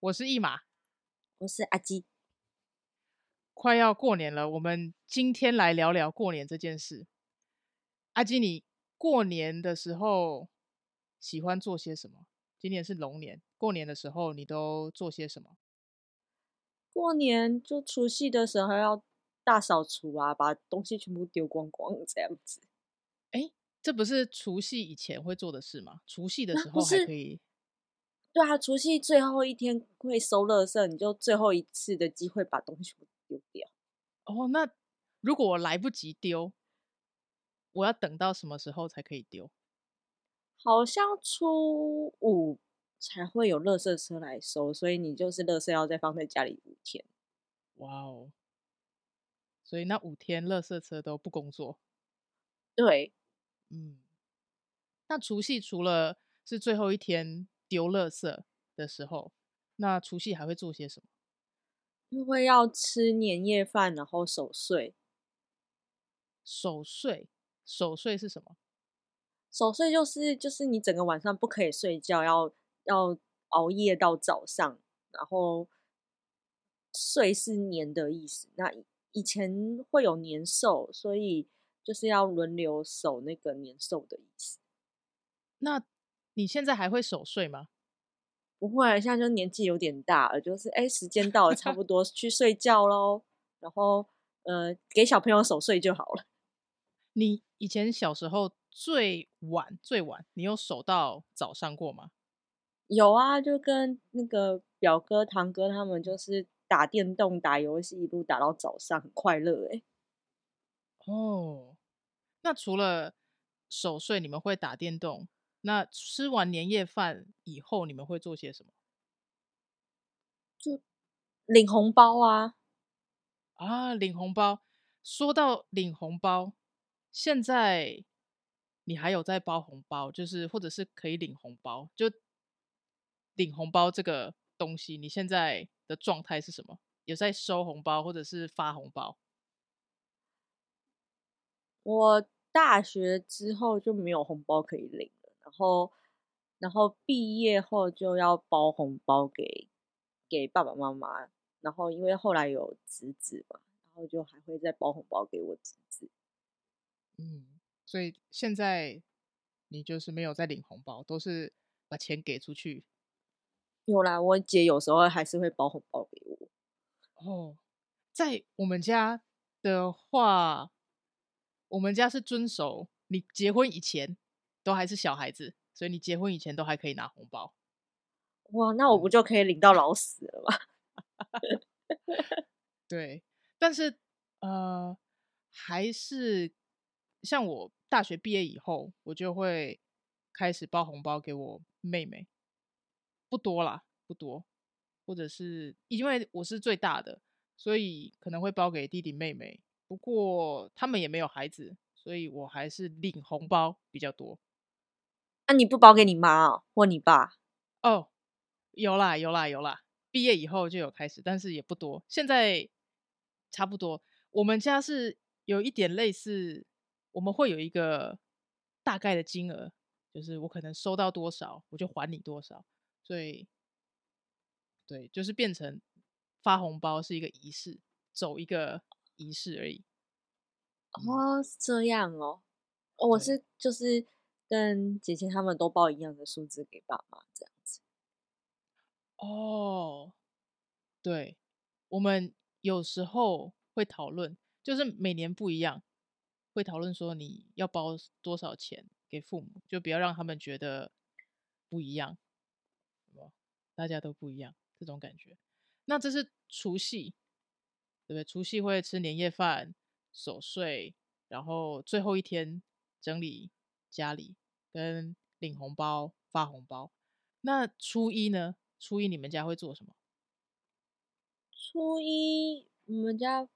我是一马，我是阿基。快要过年了，我们今天来聊聊过年这件事。阿基，你过年的时候喜欢做些什么？今年是龙年，过年的时候你都做些什么？过年就除夕的时候要大扫除啊，把东西全部丢光光这样子。哎，这不是除夕以前会做的事吗？除夕的时候还可以。对啊，除夕最后一天会收垃圾，你就最后一次的机会把东西丢掉。哦，那如果我来不及丢，我要等到什么时候才可以丢？好像初五才会有垃圾车来收，所以你就是垃圾要再放在家里五天。哇哦！所以那五天垃圾车都不工作。对，嗯。那除夕除了是最后一天。丢垃圾的时候，那除夕还会做些什么？因为要吃年夜饭，然后守岁。守岁，守岁是什么？守岁就是就是你整个晚上不可以睡觉，要要熬夜到早上，然后岁是年的意思。那以前会有年兽，所以就是要轮流守那个年兽的意思。那你现在还会守岁吗？不会，现在就年纪有点大了，就是哎，时间到了，差不多去睡觉喽。然后呃，给小朋友守岁就好了。你以前小时候最晚最晚，你有守到早上过吗？有啊，就跟那个表哥堂哥他们，就是打电动、打游戏，一路打到早上，很快乐哎。哦，那除了守岁，你们会打电动？那吃完年夜饭以后，你们会做些什么？就领红包啊！啊，领红包。说到领红包，现在你还有在包红包，就是或者是可以领红包，就领红包这个东西，你现在的状态是什么？有在收红包或者是发红包？我大学之后就没有红包可以领。然后，然后毕业后就要包红包给给爸爸妈妈。然后因为后来有侄子嘛，然后就还会再包红包给我侄子。嗯，所以现在你就是没有在领红包，都是把钱给出去。有啦，我姐有时候还是会包红包给我。哦，在我们家的话，我们家是遵守你结婚以前。都还是小孩子，所以你结婚以前都还可以拿红包。哇，那我不就可以领到老死了吗？对，但是呃，还是像我大学毕业以后，我就会开始包红包给我妹妹，不多啦，不多，或者是因为我是最大的，所以可能会包给弟弟妹妹。不过他们也没有孩子，所以我还是领红包比较多。那、啊、你不包给你妈哦，或你爸？哦，有啦，有啦，有啦。毕业以后就有开始，但是也不多。现在差不多。我们家是有一点类似，我们会有一个大概的金额，就是我可能收到多少，我就还你多少。所以，对，就是变成发红包是一个仪式，走一个仪式而已。哦，是这样哦。哦，我是就是。跟姐姐他们都报一样的数字给爸妈，这样子。哦，对，我们有时候会讨论，就是每年不一样，会讨论说你要包多少钱给父母，就不要让他们觉得不一样，大家都不一样这种感觉。那这是除夕，对不对？除夕会吃年夜饭、守岁，然后最后一天整理。家里跟领红包、发红包。那初一呢？初一你们家会做什么？初一我们家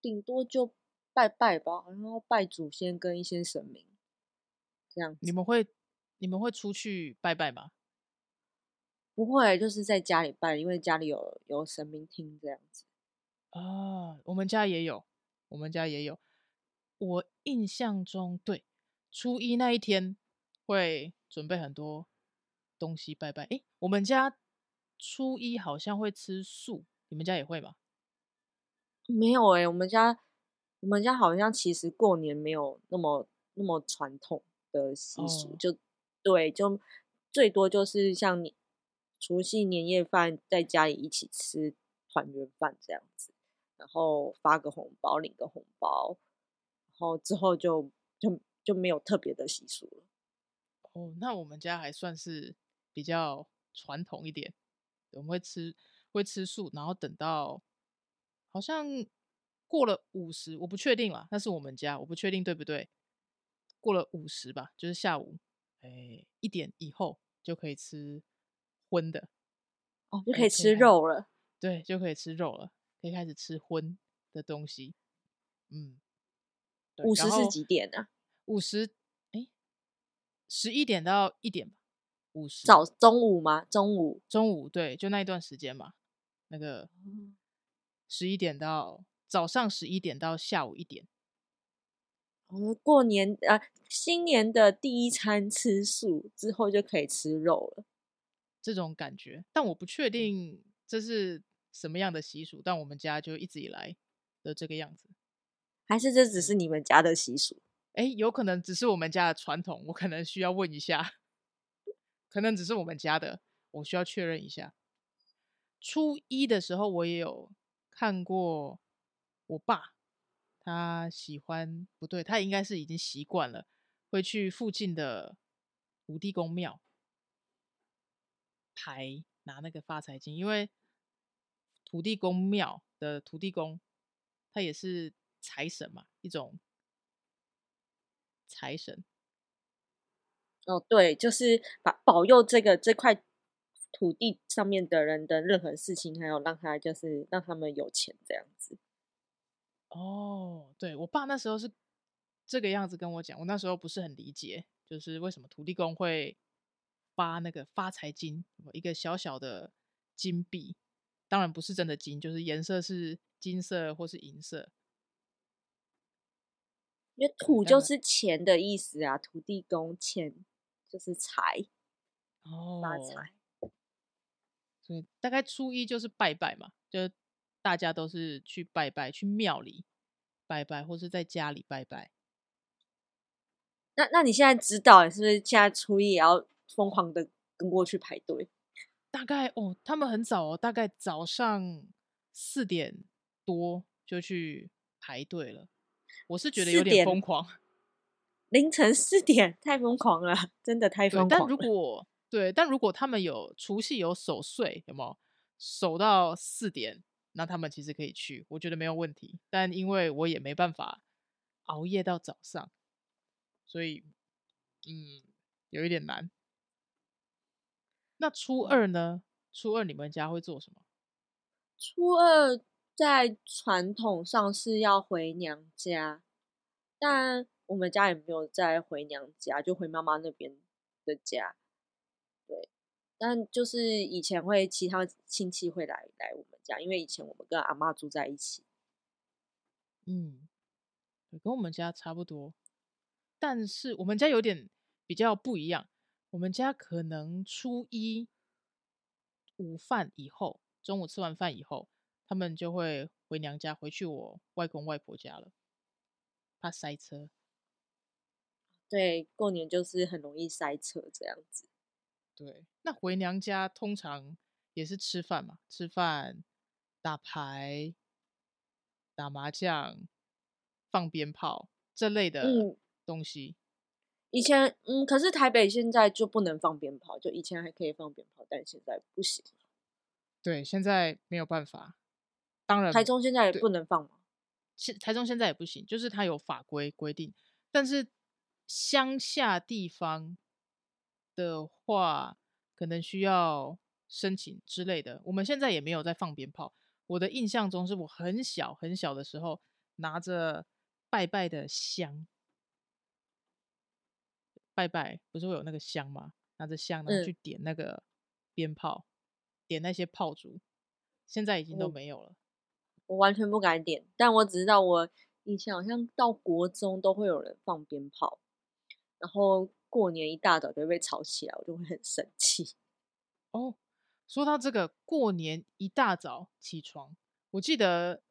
顶多就拜拜吧，然后拜祖先跟一些神明这样。你们会你们会出去拜拜吗？不会，就是在家里拜，因为家里有有神明厅这样子。啊，我们家也有，我们家也有。我印象中对。初一那一天会准备很多东西拜拜。诶，我们家初一好像会吃素，你们家也会吗？没有哎、欸，我们家我们家好像其实过年没有那么那么传统的习俗，哦、就对，就最多就是像你除夕年夜饭在家里一起吃团圆饭这样子，然后发个红包，领个红包，然后之后就就就没有特别的习俗了。哦，那我们家还算是比较传统一点，我们会吃会吃素，然后等到好像过了五十，我不确定啦，那是我们家，我不确定对不对？过了五十吧，就是下午，哎，一点以后就可以吃荤的，哦，就可以吃肉了，对，就可以吃肉了，可以开始吃荤的东西，嗯，五十是几点呢？午时。十一点到一点吧，五十早中午吗？中午中午对，就那一段时间嘛。那个十一点到早上十一点到下午一点。我们过年啊，新年的第一餐吃素之后就可以吃肉了，这种感觉。但我不确定这是什么样的习俗，但我们家就一直以来的这个样子。还是这只是你们家的习俗？哎，有可能只是我们家的传统，我可能需要问一下。可能只是我们家的，我需要确认一下。初一的时候，我也有看过我爸，他喜欢，不对，他应该是已经习惯了，会去附近的土地公庙牌拿那个发财金，因为土地公庙的土地公，他也是财神嘛，一种。财神，哦，对，就是把保佑这个这块土地上面的人的任何事情，还有让他就是让他们有钱这样子。哦，对，我爸那时候是这个样子跟我讲，我那时候不是很理解，就是为什么土地公会发那个发财金，一个小小的金币，当然不是真的金，就是颜色是金色或是银色。因为土就是钱的意思啊，土地公钱就是财，哦，发财。所以大概初一就是拜拜嘛，就大家都是去拜拜，去庙里拜拜，或是在家里拜拜。那那你现在知道，是不是现在初一也要疯狂的跟过去排队？大概哦，他们很早哦，大概早上四点多就去排队了。我是觉得有点疯狂，凌晨四点太疯狂了，真的太疯狂了。但如果对，但如果他们有除夕有守岁，有没有守到四点？那他们其实可以去，我觉得没有问题。但因为我也没办法熬夜到早上，所以嗯，有一点难。那初二呢？初二你们家会做什么？初二。在传统上是要回娘家，但我们家也没有再回娘家，就回妈妈那边的家。对，但就是以前会其他亲戚会来来我们家，因为以前我们跟阿妈住在一起。嗯，跟我们家差不多，但是我们家有点比较不一样。我们家可能初一午饭以后，中午吃完饭以后。他们就会回娘家，回去我外公外婆家了，怕塞车。对，过年就是很容易塞车这样子。对，那回娘家通常也是吃饭嘛，吃饭、打牌、打麻将、放鞭炮这类的东西。嗯，以前，嗯，可是台北现在就不能放鞭炮，就以前还可以放鞭炮，但现在不行。对，现在没有办法。当然，台中现在也不能放吗？现台中现在也不行，就是它有法规规定。但是乡下地方的话，可能需要申请之类的。我们现在也没有在放鞭炮。我的印象中，是我很小很小的时候，拿着拜拜的香，拜拜不是会有那个香吗？拿着香呢去点那个鞭炮，嗯、点那些炮竹。现在已经都没有了。我完全不敢点，但我只知道我以前好像到国中都会有人放鞭炮，然后过年一大早就被吵起来，我就会很生气。哦，说到这个过年一大早起床，我记得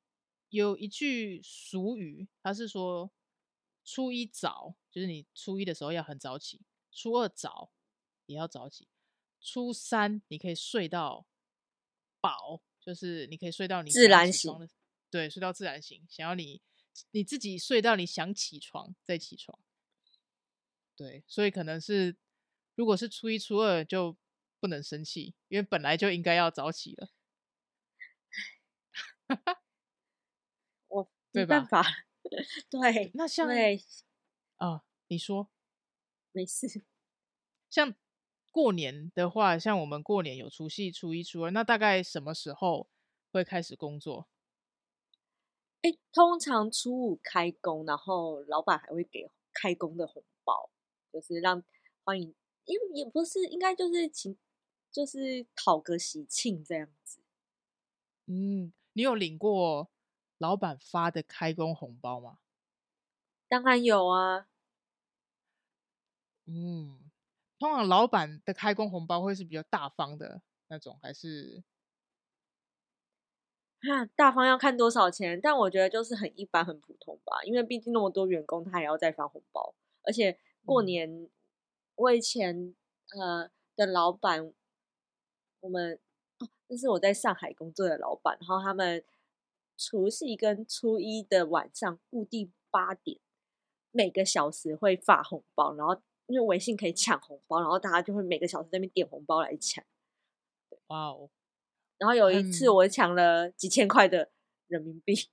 有一句俗语，它是说初一早，就是你初一的时候要很早起，初二早也要早起，初三你可以睡到饱，就是你可以睡到你自然醒，对，睡到自然醒，想要你你自己睡到你想起床再起床，对，所以可能是如果是初一初二就。不能生气，因为本来就应该要早起了。我没办法，对，那像对啊，你说没事。像过年的话，像我们过年有除夕、初一、初二，那大概什么时候会开始工作？哎，通常初五开工，然后老板还会给开工的红包，就是让欢迎，因为也不是应该就是请。就是讨个喜庆这样子。嗯，你有领过老板发的开工红包吗？当然有啊。嗯，通常老板的开工红包会是比较大方的那种，还是？啊，大方要看多少钱，但我觉得就是很一般、很普通吧。因为毕竟那么多员工，他也要再发红包，而且过年，嗯、我以前呃的老板。我们哦，那是我在上海工作的老板，然后他们除夕跟初一的晚上固定八点，每个小时会发红包，然后因为微信可以抢红包，然后大家就会每个小时在那边点红包来抢。哇哦！然后有一次我抢了几千块的人民币。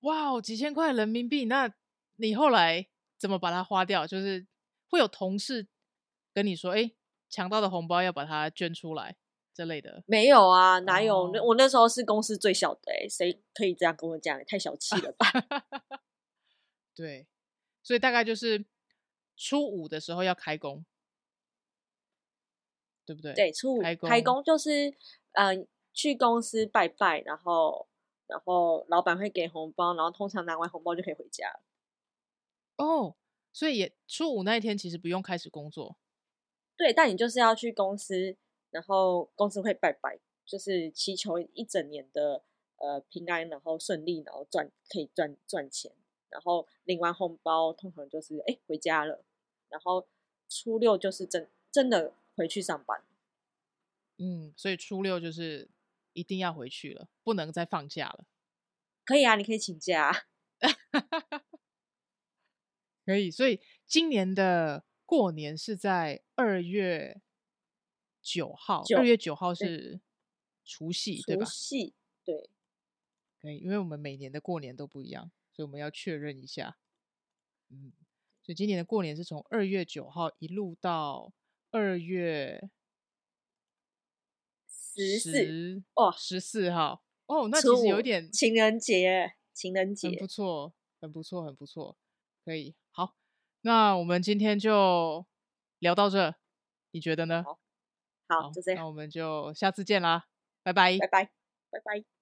哇哦，几千块人民币，那你后来怎么把它花掉？就是会有同事跟你说：“哎，抢到的红包要把它捐出来。”之类的没有啊，哪有？那、哦、我那时候是公司最小的哎、欸，谁可以这样跟我讲？太小气了吧？对，所以大概就是初五的时候要开工，对不对？对，初五开工，开工就是嗯、呃，去公司拜拜，然后然后老板会给红包，然后通常拿完红包就可以回家。哦，所以也初五那一天其实不用开始工作。对，但你就是要去公司。然后公司会拜拜，就是祈求一整年的呃平安，然后顺利，然后赚可以赚赚钱。然后领完红包，通常就是哎回家了。然后初六就是真真的回去上班。嗯，所以初六就是一定要回去了，不能再放假了。可以啊，你可以请假。可以，所以今年的过年是在二月。九号，二月九号是除夕，对吧？除夕，对，可以，因为我们每年的过年都不一样，所以我们要确认一下。嗯，所以今年的过年是从二月九号一路到二月十四哦，十四号哦，那其实有一点情人节，情人节很不错，很不错，很不错，可以。好，那我们今天就聊到这，你觉得呢？好。好，就这样，那我们就下次见啦，拜拜，拜拜，拜拜。